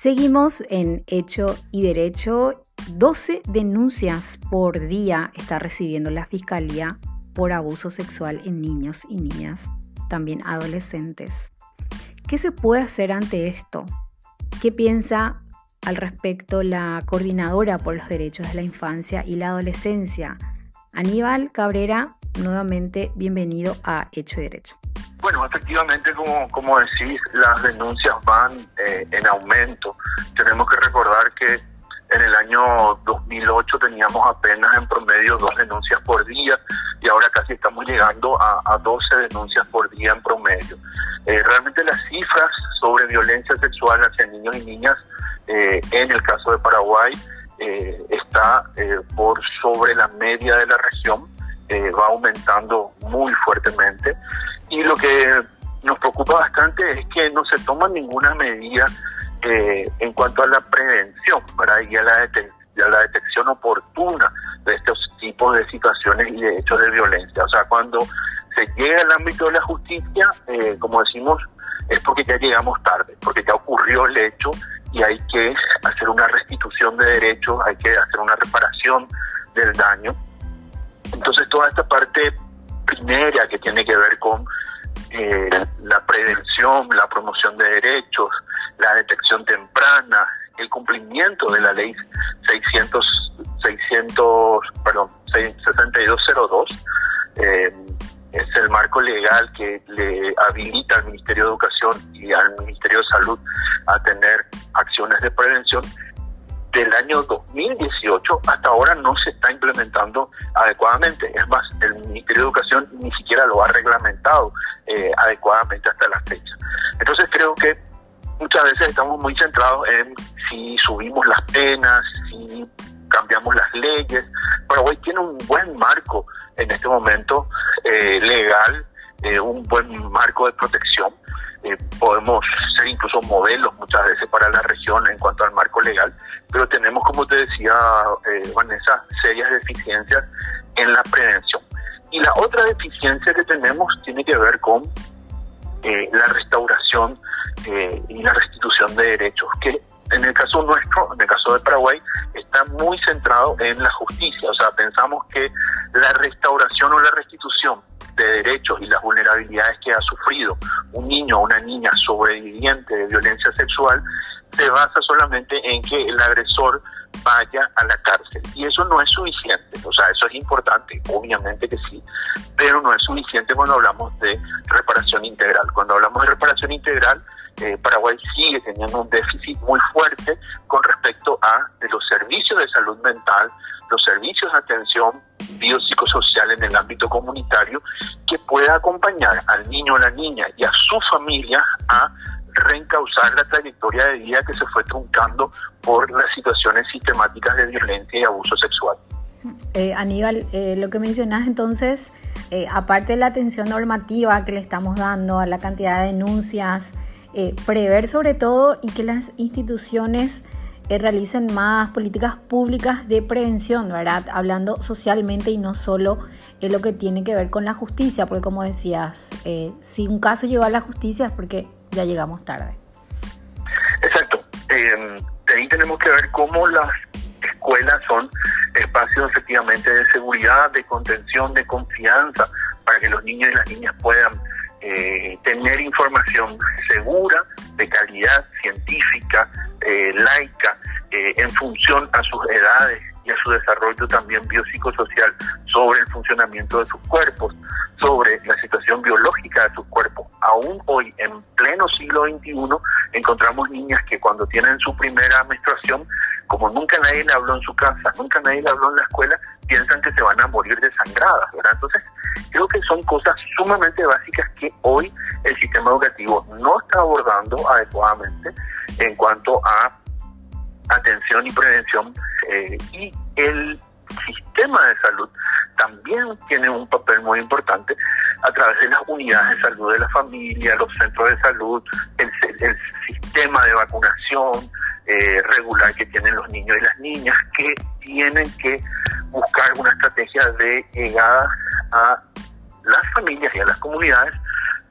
Seguimos en Hecho y Derecho. 12 denuncias por día está recibiendo la Fiscalía por abuso sexual en niños y niñas, también adolescentes. ¿Qué se puede hacer ante esto? ¿Qué piensa al respecto la coordinadora por los derechos de la infancia y la adolescencia? Aníbal Cabrera, nuevamente bienvenido a Hecho y Derecho. Bueno, efectivamente, como, como decís, las denuncias van eh, en aumento. Tenemos que recordar que en el año 2008 teníamos apenas en promedio dos denuncias por día y ahora casi estamos llegando a, a 12 denuncias por día en promedio. Eh, realmente las cifras sobre violencia sexual hacia niños y niñas eh, en el caso de Paraguay está por sobre la media de la región, va aumentando muy fuertemente. Y lo que nos preocupa bastante es que no se toma ninguna medida eh, en cuanto a la prevención ¿verdad? y a la, la detección oportuna de estos tipos de situaciones y de hechos de violencia. O sea, cuando se llega al ámbito de la justicia, eh, como decimos, es porque ya llegamos tarde, porque ya ocurrió el hecho y hay que hacer una restitución de derechos, hay que hacer una reparación del daño. Entonces toda esta parte primera que tiene que ver con eh, la prevención, la promoción de derechos, la detección temprana, el cumplimiento de la ley 600, 600 perdón, 6202, eh, es el marco legal que le habilita al Ministerio de Educación y al Ministerio de Salud a tener acciones de prevención del año 2018 hasta ahora no se está implementando adecuadamente. Es más, el Ministerio de Educación ni siquiera lo ha reglamentado eh, adecuadamente hasta la fecha. Entonces creo que muchas veces estamos muy centrados en si subimos las penas, si cambiamos las leyes. Paraguay tiene un buen marco en este momento eh, legal, eh, un buen marco de protección. podemos ser incluso modelos muchas veces para la región en cuanto al marco legal, pero tenemos, como te decía eh, Vanessa, serias deficiencias en la prevención. Y la otra deficiencia que tenemos tiene que ver con eh, la restauración eh, y la restitución de derechos, que en el caso nuestro, en el caso de Paraguay, está muy centrado en la justicia. O sea, pensamos que la restauración o la restitución de derechos y las vulnerabilidades que ha sufrido un niño o una niña sobreviviente de violencia sexual se basa solamente en que el agresor vaya a la cárcel. Y eso no es suficiente, o sea, eso es importante, obviamente que sí, pero no es suficiente cuando hablamos de reparación integral. Cuando hablamos de reparación integral, eh, Paraguay sigue teniendo un déficit muy fuerte con respecto a los servicios de salud mental, los servicios de atención biopsicosocial en el ámbito comunitario que pueda acompañar al niño o la niña y a su familia a reencauzar la trayectoria de vida que se fue truncando por las situaciones sistemáticas de violencia y abuso sexual. Eh, Aníbal, eh, lo que mencionas entonces, eh, aparte de la atención normativa que le estamos dando a la cantidad de denuncias, prever sobre todo y que las instituciones realicen más políticas públicas de prevención, ¿verdad? Hablando socialmente y no solo lo que tiene que ver con la justicia, porque como decías, si un caso llegó a la justicia es porque ya llegamos tarde. Exacto. Eh, ahí tenemos que ver cómo las escuelas son espacios efectivamente de seguridad, de contención, de confianza, para que los niños y las niñas puedan eh, tener información segura, de calidad científica, eh, laica, eh, en función a sus edades y a su desarrollo también biopsicosocial sobre el funcionamiento de sus cuerpos, sobre la situación biológica de sus cuerpos. Aún hoy, en pleno siglo XXI, encontramos niñas que cuando tienen su primera menstruación, como nunca nadie le habló en su casa, nunca nadie le habló en la escuela, piensan que se van a morir desangradas. Entonces, creo que son cosas sumamente básicas que hoy el sistema educativo no está abordando adecuadamente en cuanto a atención y prevención eh, y el sistema de salud también tiene un papel muy importante a través de las unidades de salud de la familia, los centros de salud, el, sistema de vacunación eh, regular que tienen los niños y las niñas que tienen que buscar una estrategia de llegada a las familias y a las comunidades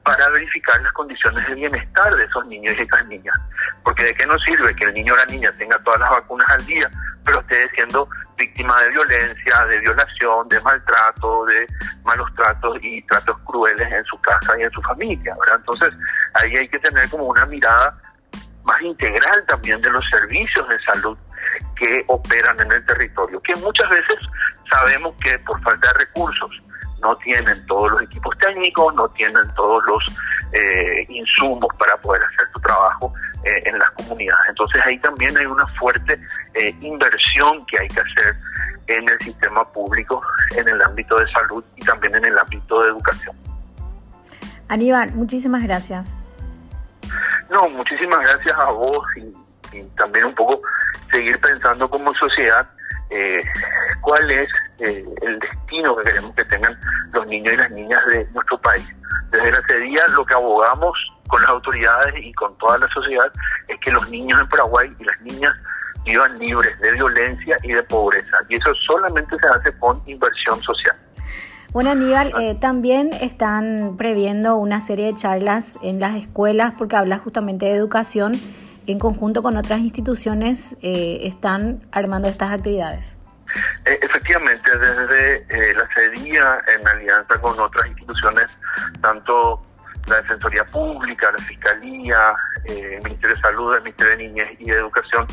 para verificar las condiciones de bienestar de esos niños y esas niñas. Porque de qué nos sirve que el niño o la niña tenga todas las vacunas al día, pero esté siendo víctima de violencia, de violación, de maltrato, de malos tratos y tratos crueles en su casa y en su familia. Entonces ahí hay que tener como una mirada más integral también de los servicios de salud que operan en el territorio, que muchas veces sabemos que por falta de recursos no tienen todos los equipos técnicos, no tienen todos los eh, insumos para poder hacer su trabajo eh, en las comunidades. Entonces ahí también hay una fuerte eh, inversión que hay que hacer en el sistema público, en el ámbito de salud y también en el ámbito de educación. Aníbal, muchísimas gracias. No, muchísimas gracias a vos y, y también un poco seguir pensando como sociedad eh, cuál es eh, el destino que queremos que tengan los niños y las niñas de nuestro país. Desde la CEDIA lo que abogamos con las autoridades y con toda la sociedad es que los niños en Paraguay y las niñas vivan libres de violencia y de pobreza. Y eso solamente se hace con inversión social. Bueno, Aníbal, eh, también están previendo una serie de charlas en las escuelas porque habla justamente de educación en conjunto con otras instituciones eh, están armando estas actividades. Eh, efectivamente, desde eh, la CEDIA, en alianza con otras instituciones, tanto la Defensoría Pública, la Fiscalía, el Ministerio de Salud, el Ministerio de Niñez y de Educación,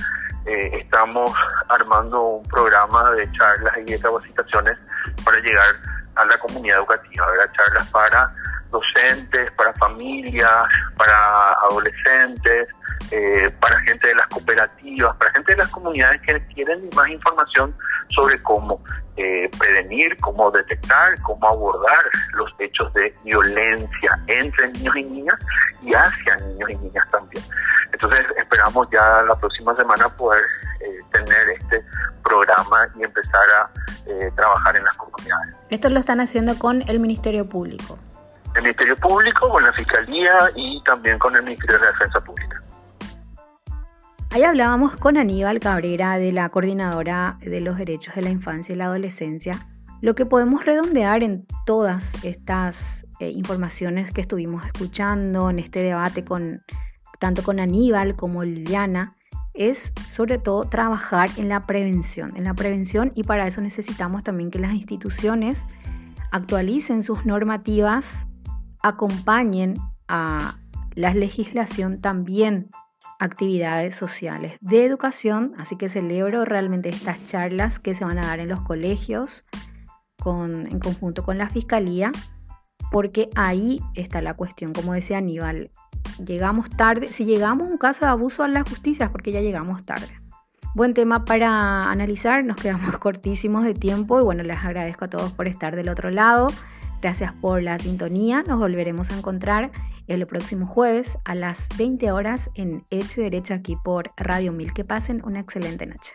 estamos armando un programa de charlas y de capacitaciones para llegar a la comunidad educativa, ¿verdad? charlas para docentes, para familias, para adolescentes, eh, para gente de las cooperativas, para gente de las comunidades que quieren más información sobre cómo eh, prevenir, cómo detectar, cómo abordar los hechos de violencia entre niños y niñas y hacia niños y niñas también. Entonces esperamos ya la próxima semana poder eh, tener este programa y empezar a trabajar en las comunidades. Esto lo están haciendo con el Ministerio Público. El Ministerio Público, con la Fiscalía y también con el Ministerio de Defensa Pública. Ahí hablábamos con Aníbal Cabrera de la Coordinadora de los Derechos de la Infancia y la Adolescencia. Lo que podemos redondear en todas estas eh, informaciones que estuvimos escuchando en este debate con tanto con Aníbal como Liliana es sobre todo trabajar en la prevención, en la prevención y para eso necesitamos también que las instituciones actualicen sus normativas, acompañen a la legislación también actividades sociales de educación, así que celebro realmente estas charlas que se van a dar en los colegios con, en conjunto con la fiscalía, porque ahí está la cuestión, como decía Aníbal, llegamos tarde, si llegamos a un caso de abuso a la justicia es porque ya llegamos tarde. Buen tema para analizar, nos quedamos cortísimos de tiempo y bueno, les agradezco a todos por estar del otro lado. Gracias por la sintonía, nos volveremos a encontrar el próximo jueves a las 20 horas en Hecho Derecho aquí por Radio Mil. Que pasen una excelente noche.